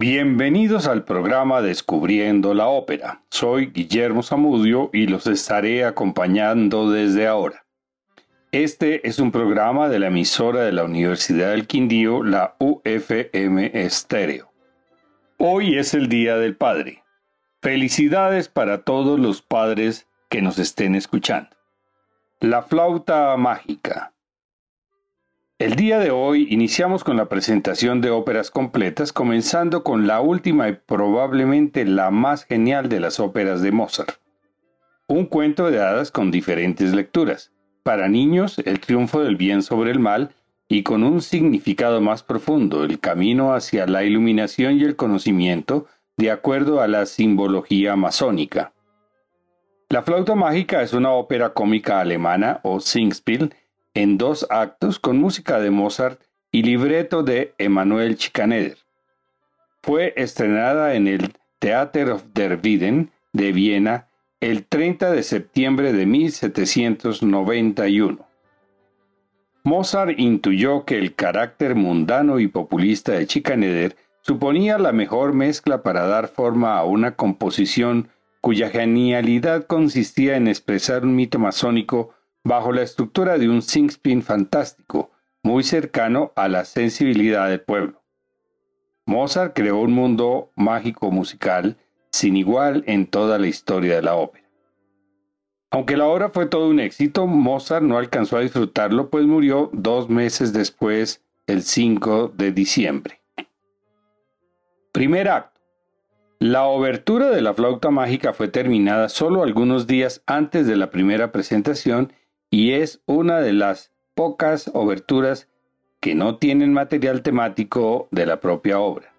Bienvenidos al programa Descubriendo la Ópera. Soy Guillermo Zamudio y los estaré acompañando desde ahora. Este es un programa de la emisora de la Universidad del Quindío, la UFM Estéreo. Hoy es el Día del Padre. Felicidades para todos los padres que nos estén escuchando. La flauta mágica. El día de hoy iniciamos con la presentación de óperas completas, comenzando con la última y probablemente la más genial de las óperas de Mozart. Un cuento de hadas con diferentes lecturas. Para niños, el triunfo del bien sobre el mal y con un significado más profundo, el camino hacia la iluminación y el conocimiento de acuerdo a la simbología masónica. La flauta mágica es una ópera cómica alemana o Singspiel en dos actos con música de Mozart y libreto de Emanuel Schikaneder. Fue estrenada en el Theater of der Wieden de Viena el 30 de septiembre de 1791. Mozart intuyó que el carácter mundano y populista de Schikaneder suponía la mejor mezcla para dar forma a una composición cuya genialidad consistía en expresar un mito masónico bajo la estructura de un singspin fantástico, muy cercano a la sensibilidad del pueblo. Mozart creó un mundo mágico musical sin igual en toda la historia de la ópera. Aunque la obra fue todo un éxito, Mozart no alcanzó a disfrutarlo, pues murió dos meses después, el 5 de diciembre. Primer acto. La obertura de la flauta mágica fue terminada solo algunos días antes de la primera presentación y es una de las pocas oberturas que no tienen material temático de la propia obra.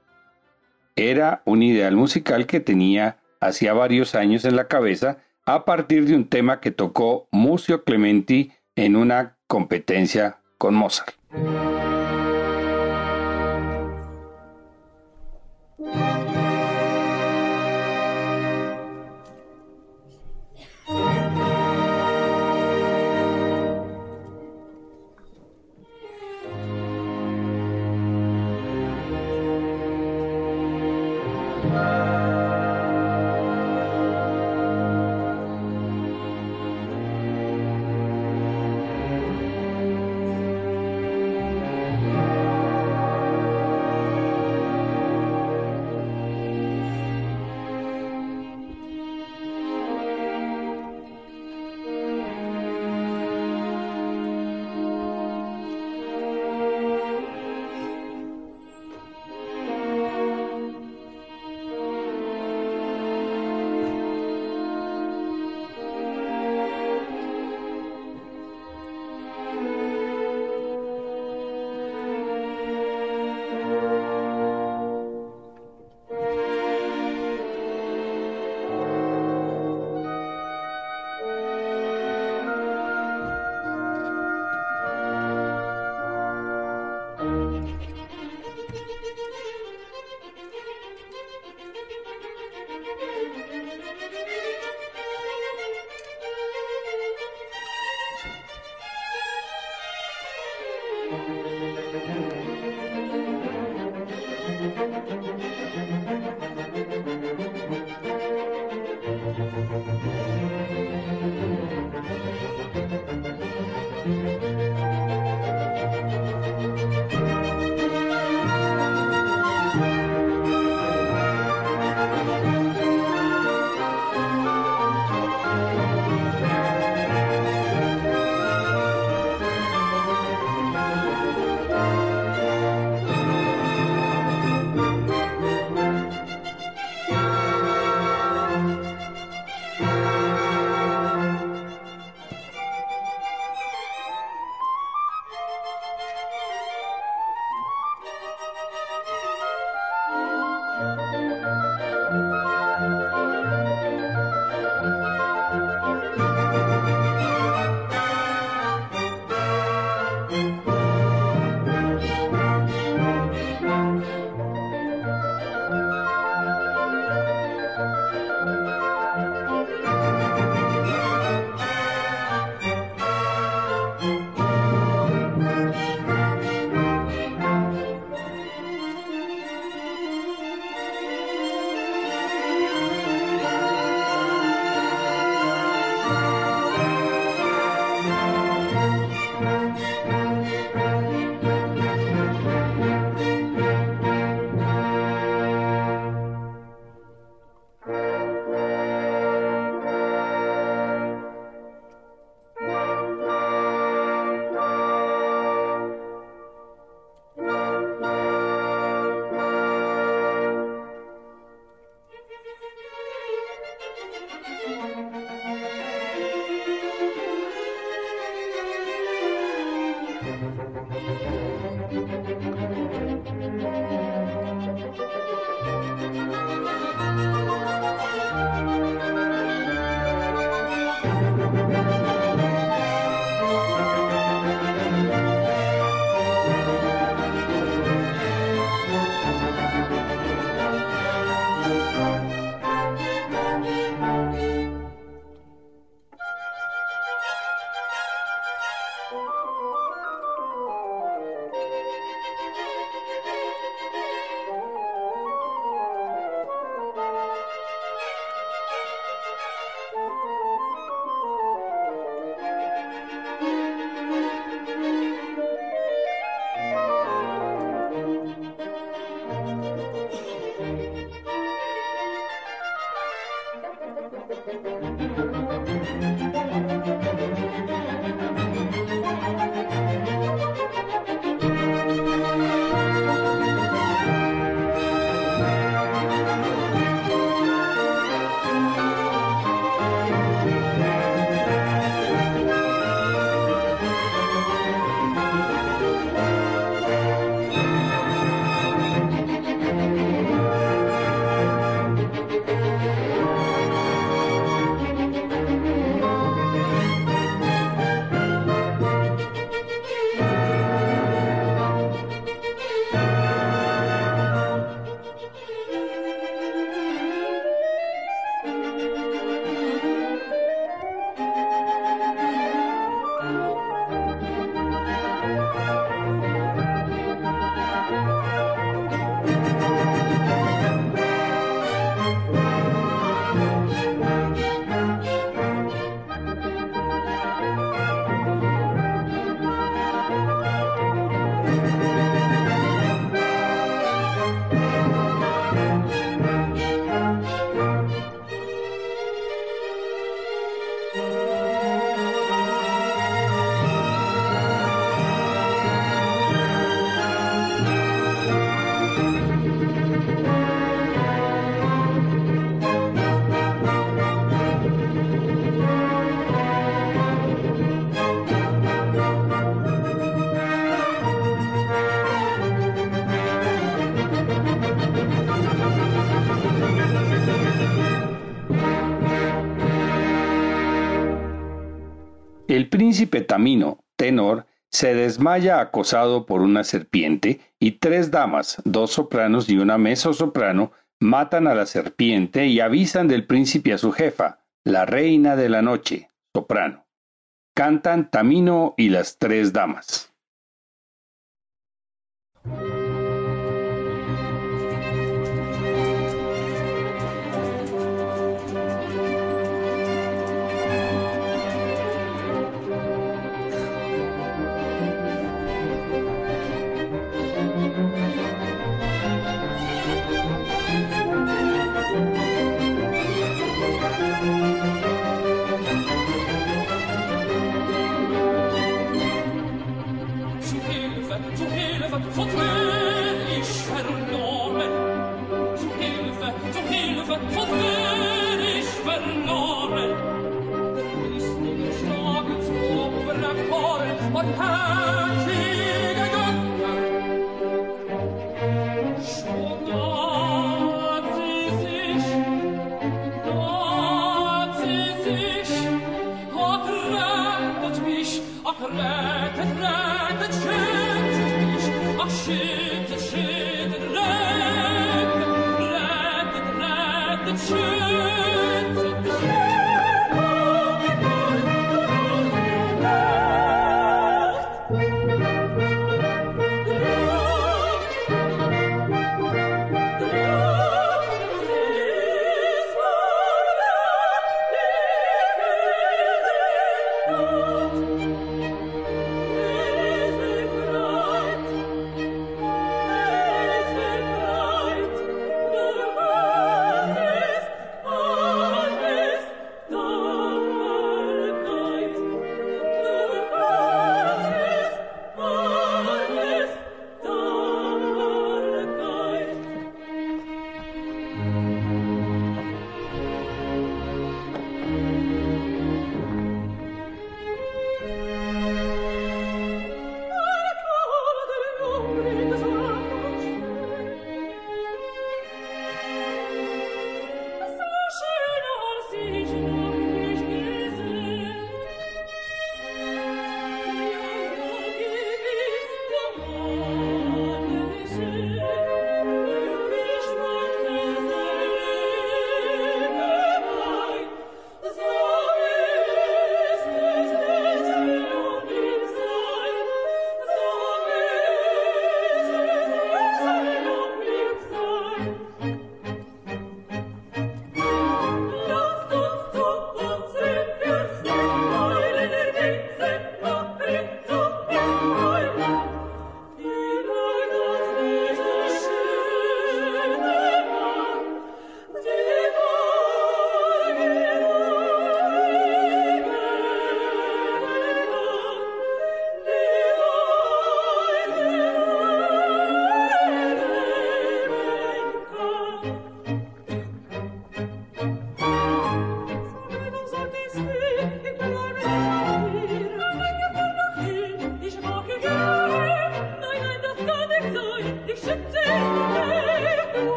Era un ideal musical que tenía hacía varios años en la cabeza a partir de un tema que tocó Mucio Clementi en una competencia con Mozart. Príncipe Tamino, tenor, se desmaya acosado por una serpiente y tres damas, dos sopranos y una soprano, matan a la serpiente y avisan del príncipe a su jefa, la reina de la noche, soprano. Cantan Tamino y las tres damas.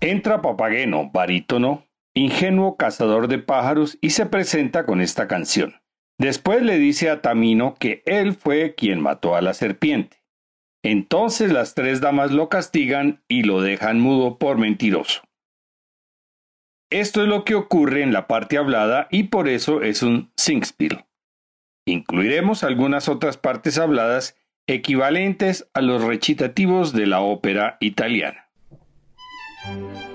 Entra Papageno, barítono, ingenuo cazador de pájaros, y se presenta con esta canción. Después le dice a Tamino que él fue quien mató a la serpiente. Entonces las tres damas lo castigan y lo dejan mudo por mentiroso. Esto es lo que ocurre en la parte hablada y por eso es un singspiel. Incluiremos algunas otras partes habladas equivalentes a los recitativos de la ópera italiana. Thank you.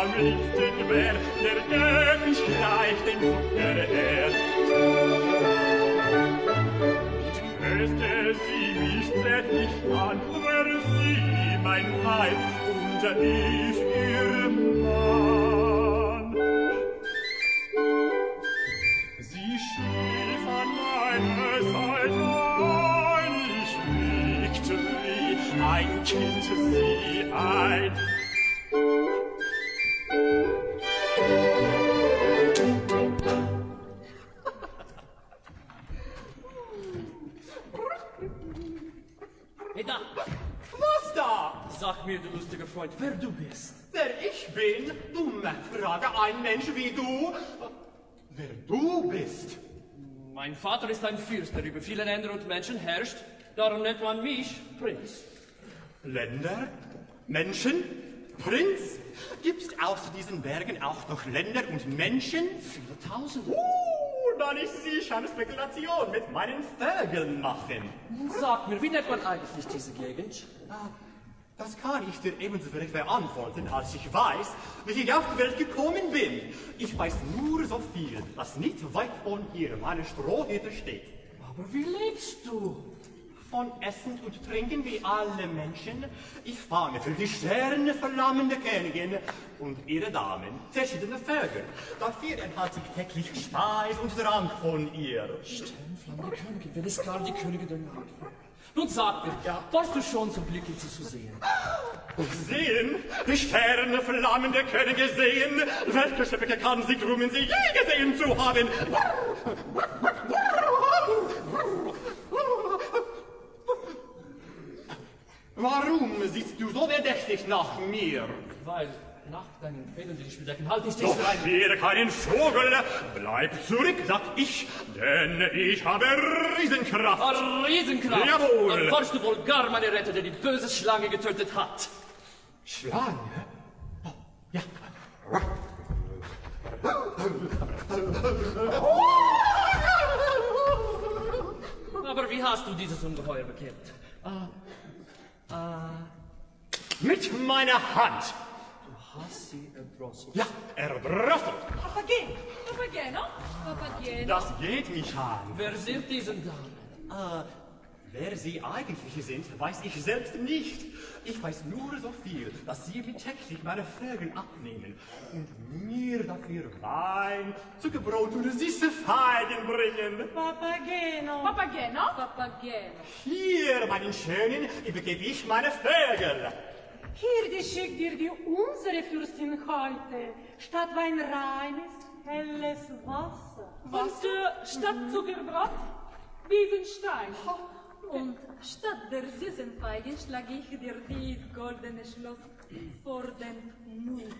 am liebsten wär, der gäb ich gleich den Zucker her. Tröste sie mich zärtlich an, wär sie mein Weib und ich ihr Mann. Sie schlief an meiner Seite ein, ich wiegte wie ein Kind sie ein, bist. Wer ich bin? Dumme Frage, ein Mensch wie du. Wer du bist? Mein Vater ist ein Fürst, der über viele Länder und Menschen herrscht. Darum nennt man mich Prinz. Länder? Menschen? Prinz? Gibt's außer diesen Bergen auch noch Länder und Menschen? Viele Tausende. Uh, dann ist sicher eine Spekulation mit meinen Vögeln machen. Sag mir, wie nennt man eigentlich diese Gegend? Ah, Das kann ich dir ebenso vielleicht beantworten, als ich weiß, wie ich auf die Welt gekommen bin. Ich weiß nur so viel, dass nicht weit von hier meine Strohhütte steht. Aber wie lebst du? Von Essen und Trinken wie alle Menschen. Ich fange für die Sterne verlammende Königin und ihre Damen verschiedene Vögel. Dafür erhalte ich täglich Speis und Trank von ihr. Sternflamme Königin, wenn es klar die Königin der Nacht war. Nun sag mir, warst du schon so glücklich, sie zu sehen? Sehen, die Sterne flammende Könige sehen, welche Schöpfe kann sie rühmen, sie je gesehen zu haben. Warum siehst du so verdächtig nach mir? Weil nach deinen Federn, die halte ich dich Doch werde keinen Vogel, bleib zurück, sag ich, denn ich habe Riesenkraft. Eine Riesenkraft! Jawohl. Dann warst du wohl gar meine Retter, der die böse Schlange getötet hat. Schlange? Oh, ja. Aber wie hast du dieses Ungeheuer bekämpft? Mit meiner Hand. Du hast sie erdrosselt. Ja, erdrosselt. Papageno. Papageno? Papageno. Das geht mich an. Wer sind diese Damen? Äh, wer sie eigentlich sind, weiß ich selbst nicht. Ich weiß nur so viel, dass sie mir täglich meine Vögel abnehmen und mir dafür Wein, Zuckerbrot und süße Feigen bringen. Papageno. Papageno? Papageno. Hier, meinen Schönen, übergebe ich meine Vögel. Hier, die schickt dir die unsere Fürstin heute, statt Wein reines, helles Wasser. Und äh, statt Zuckerbrot, Wiesenstein. Und statt der süßen Feigen schlage ich dir dies goldene Schloss vor den Mund.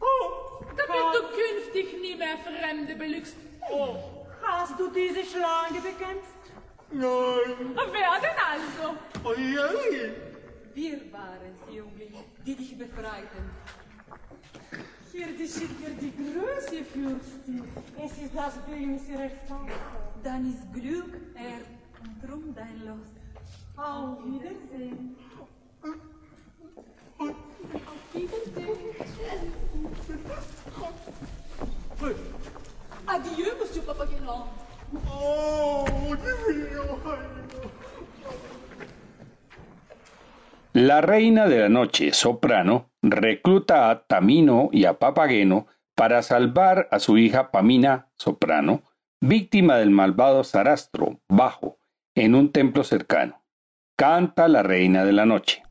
Oh, damit du künftig nie mehr Fremde belügst. Oh, hast du diese Schlange bekämpft? Nein. Wer denn also? Oh, je. Wir waren es, Jüngling, die dich befreiten. Hier, die schickt dir die Größe, Fürstin. Es ist das Bündnis ihrer Tochter. Dann ist Glück er und drum dein Los. Auf Wiedersehen. Auf Wiedersehen. Adieu, Monsieur Papageno. La reina de la noche, soprano, recluta a Tamino y a Papageno para salvar a su hija Pamina, soprano, víctima del malvado Sarastro, bajo, en un templo cercano. Canta la reina de la noche.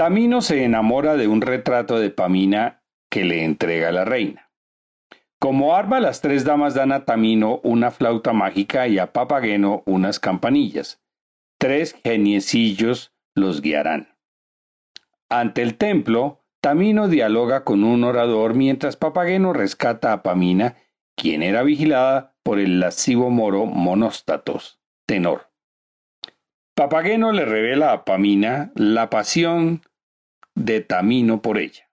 Tamino se enamora de un retrato de Pamina que le entrega la reina. Como arma, las tres damas dan a Tamino una flauta mágica y a Papageno unas campanillas. Tres geniecillos los guiarán. Ante el templo, Tamino dialoga con un orador mientras Papageno rescata a Pamina, quien era vigilada por el lascivo moro Monóstatos, tenor. Papageno le revela a Pamina la pasión de Tamino por ella.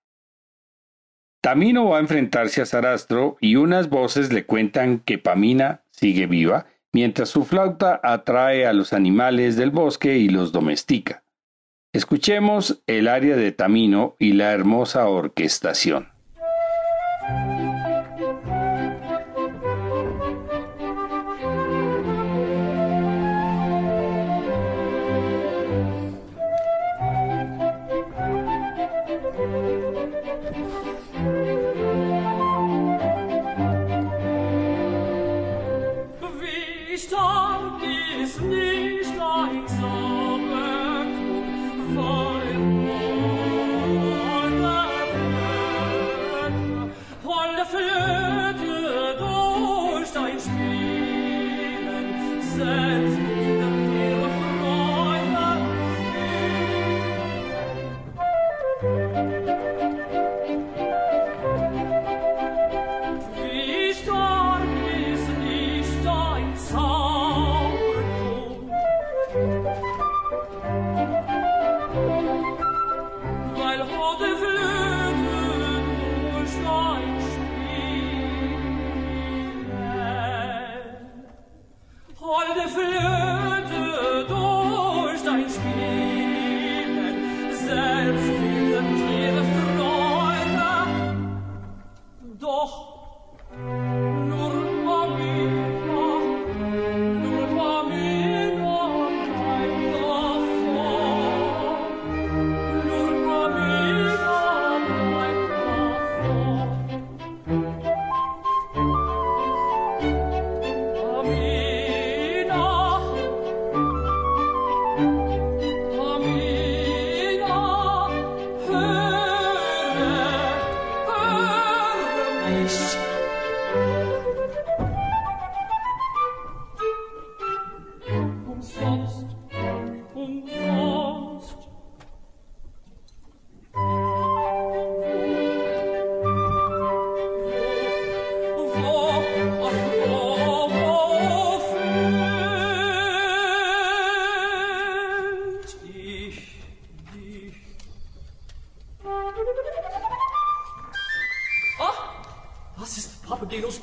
Tamino va a enfrentarse a Sarastro y unas voces le cuentan que Pamina sigue viva, mientras su flauta atrae a los animales del bosque y los domestica. Escuchemos el aria de Tamino y la hermosa orquestación.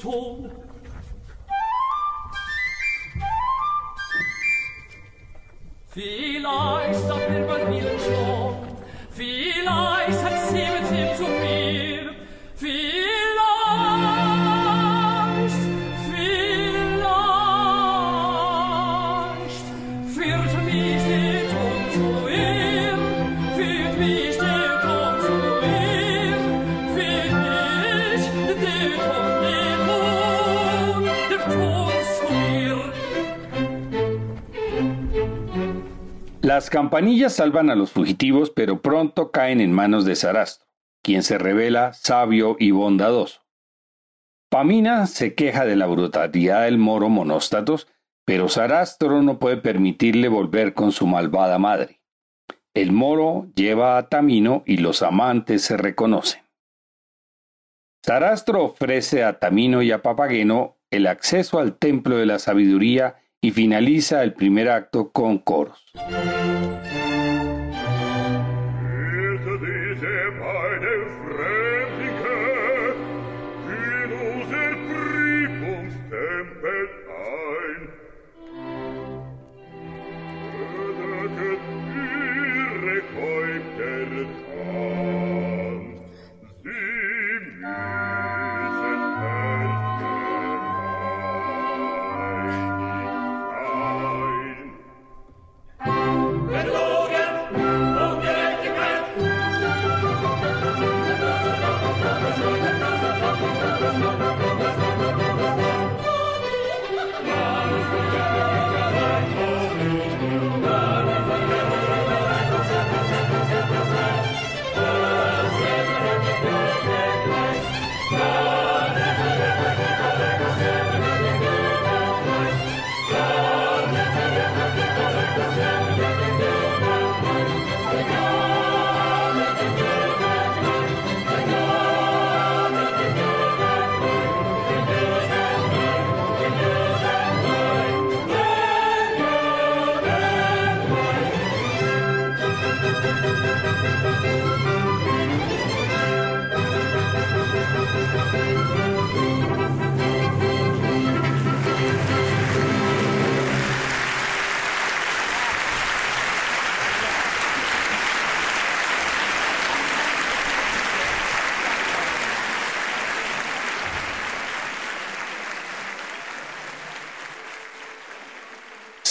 told Las campanillas salvan a los fugitivos, pero pronto caen en manos de Sarastro, quien se revela sabio y bondadoso. Pamina se queja de la brutalidad del moro Monóstatos, pero Sarastro no puede permitirle volver con su malvada madre. El moro lleva a Tamino y los amantes se reconocen. Sarastro ofrece a Tamino y a Papageno el acceso al templo de la sabiduría y finaliza el primer acto con coros.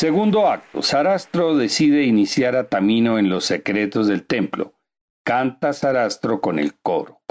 Segundo acto. Sarastro decide iniciar a Tamino en los secretos del templo. Canta Sarastro con el coro.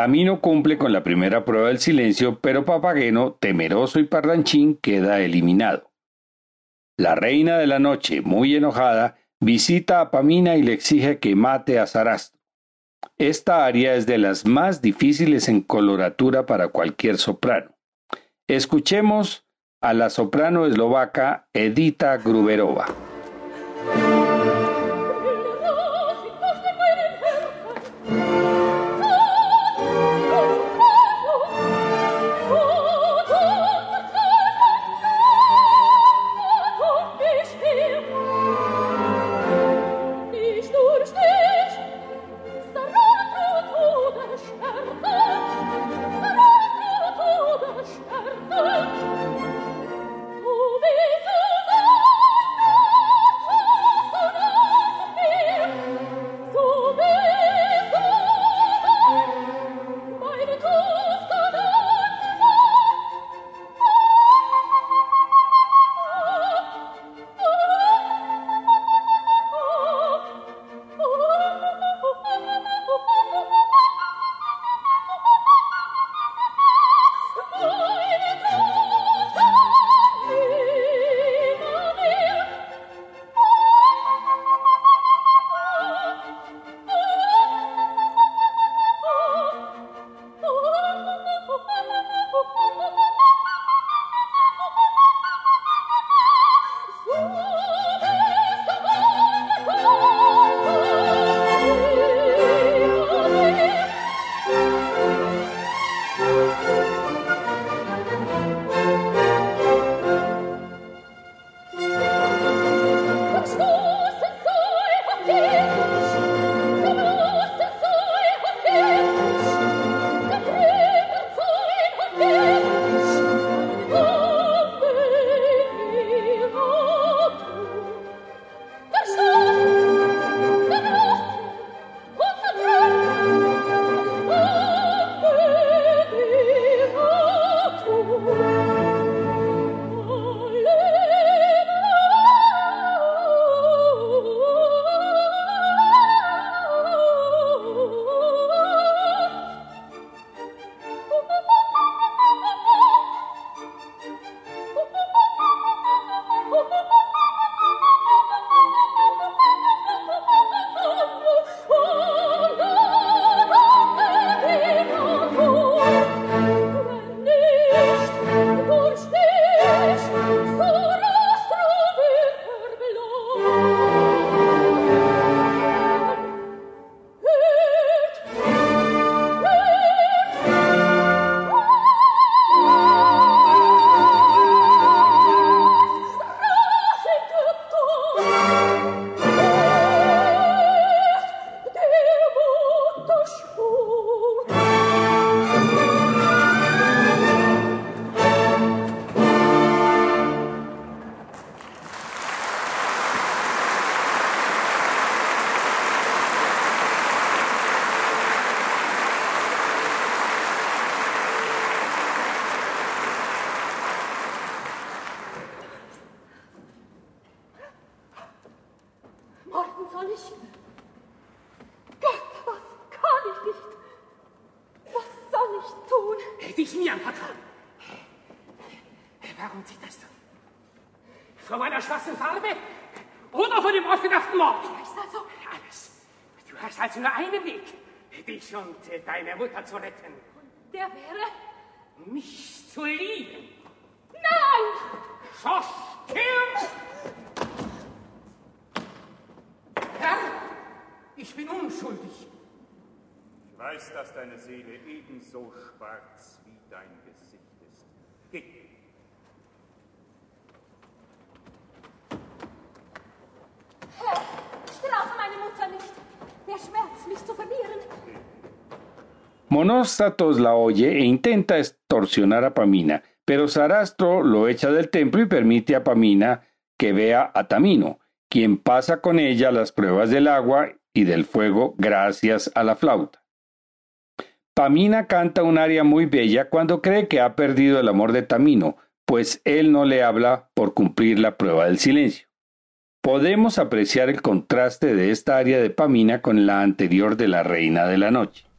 Tamino cumple con la primera prueba del silencio, pero Papageno, temeroso y parlanchín, queda eliminado. La reina de la noche, muy enojada, visita a Pamina y le exige que mate a Sarastro. Esta aria es de las más difíciles en coloratura para cualquier soprano. Escuchemos a la soprano eslovaca Edita Gruberova. Vor meiner schwarzen Farbe oder vor dem ausgedachten Mord? Ist also, Alles. Du hast also nur einen Weg, dich und deine Mutter zu retten. der wäre... Mich zu lieben. Nein! So stirb! Herr, ich bin unschuldig. Ich weiß, dass deine Seele ebenso schwarz wie dein Gesicht ist. Geh. Monóstatos la oye e intenta extorsionar a Pamina, pero Sarastro lo echa del templo y permite a Pamina que vea a Tamino, quien pasa con ella las pruebas del agua y del fuego gracias a la flauta. Pamina canta un aria muy bella cuando cree que ha perdido el amor de Tamino, pues él no le habla por cumplir la prueba del silencio. Podemos apreciar el contraste de esta aria de Pamina con la anterior de la Reina de la Noche.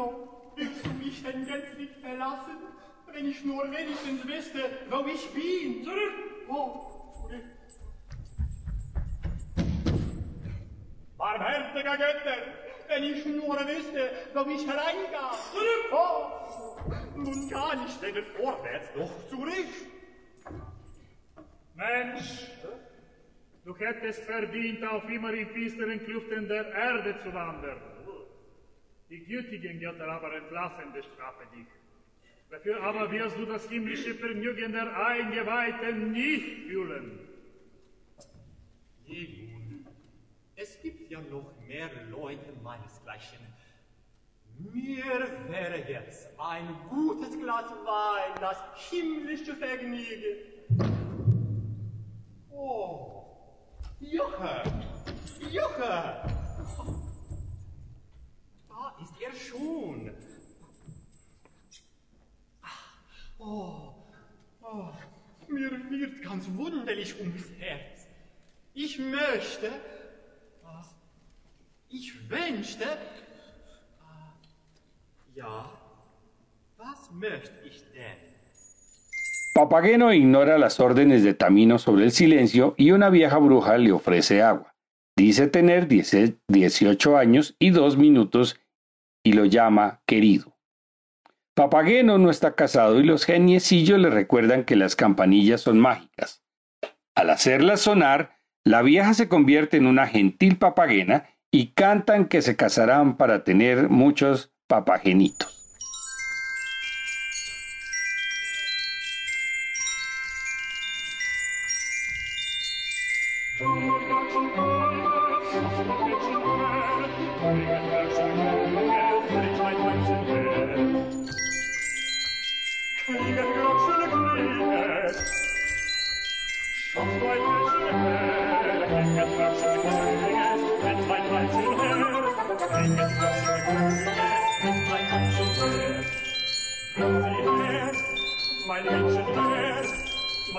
Tamino, willst du mich denn gänzlich verlassen? Wenn ich nur wenigstens wüsste, wo ich bin. Zurück! Oh, zurück. Barmherziger Götter, wenn ich nur wüsste, wo ich hereingehe. Zurück! Oh, nun kann ich weder vorwärts noch zurück. Mensch, du hättest verdient, auf immer in finsteren Klüften der Erde zu wandern. Die gütigen Götter aber entlassen bestrafe dich. Dafür aber wirst du das himmlische Vergnügen der Eingeweihten nicht fühlen. Je nun, es gibt ja noch mehr Leute meinesgleichen. Mir wäre jetzt ein gutes Glas Wein das himmlische Vergnügen. Oh, Joche, Joche! Schon. Oh, oh, mir wird ganz wunderlich ums Herz. Ich möchte, ah, ich wünschte, ah, ja, was möchte ich denn? Papageno ignora las órdenes de Tamino sobre el silencio y una vieja bruja le ofrece agua. Dice tener 18 años y dos minutos y lo llama querido. Papageno no está casado y los geniecillos le recuerdan que las campanillas son mágicas. Al hacerlas sonar, la vieja se convierte en una gentil papagena y cantan que se casarán para tener muchos papagenitos.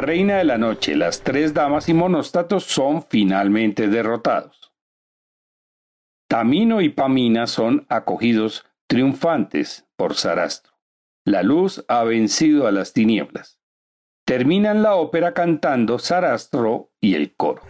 Reina de la noche, las tres damas y monostatos son finalmente derrotados. Tamino y Pamina son acogidos triunfantes por Sarastro. La luz ha vencido a las tinieblas. Terminan la ópera cantando Sarastro y el coro.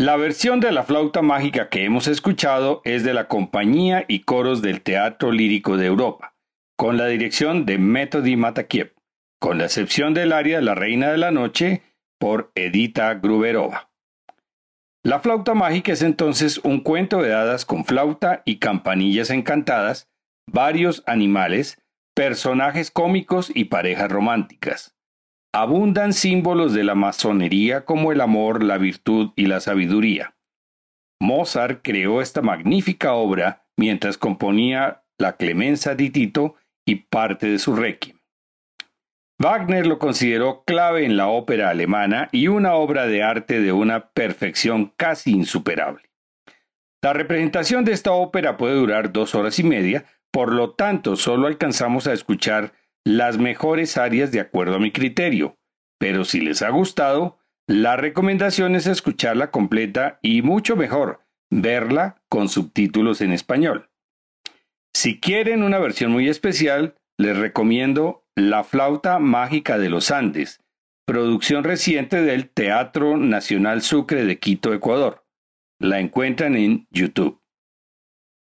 La versión de la flauta mágica que hemos escuchado es de la Compañía y Coros del Teatro Lírico de Europa, con la dirección de Metodi Matakiev, con la excepción del área La Reina de la Noche por Edita Gruberova. La flauta mágica es entonces un cuento de hadas con flauta y campanillas encantadas, varios animales, personajes cómicos y parejas románticas. Abundan símbolos de la masonería como el amor, la virtud y la sabiduría. Mozart creó esta magnífica obra mientras componía la Clemenza di Tito y parte de su Requiem. Wagner lo consideró clave en la ópera alemana y una obra de arte de una perfección casi insuperable. La representación de esta ópera puede durar dos horas y media, por lo tanto solo alcanzamos a escuchar las mejores áreas de acuerdo a mi criterio, pero si les ha gustado, la recomendación es escucharla completa y mucho mejor, verla con subtítulos en español. Si quieren una versión muy especial, les recomiendo La flauta mágica de los Andes, producción reciente del Teatro Nacional Sucre de Quito, Ecuador. La encuentran en YouTube.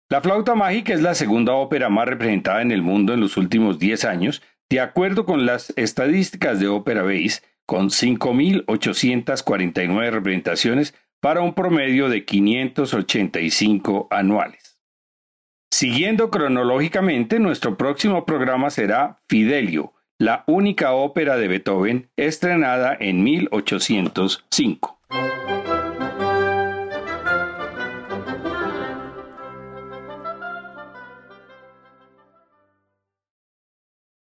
La flauta mágica es la segunda ópera más representada en el mundo en los últimos 10 años, de acuerdo con las estadísticas de Opera Base, con 5.849 representaciones para un promedio de 585 anuales. Siguiendo cronológicamente, nuestro próximo programa será Fidelio, la única ópera de Beethoven estrenada en 1805.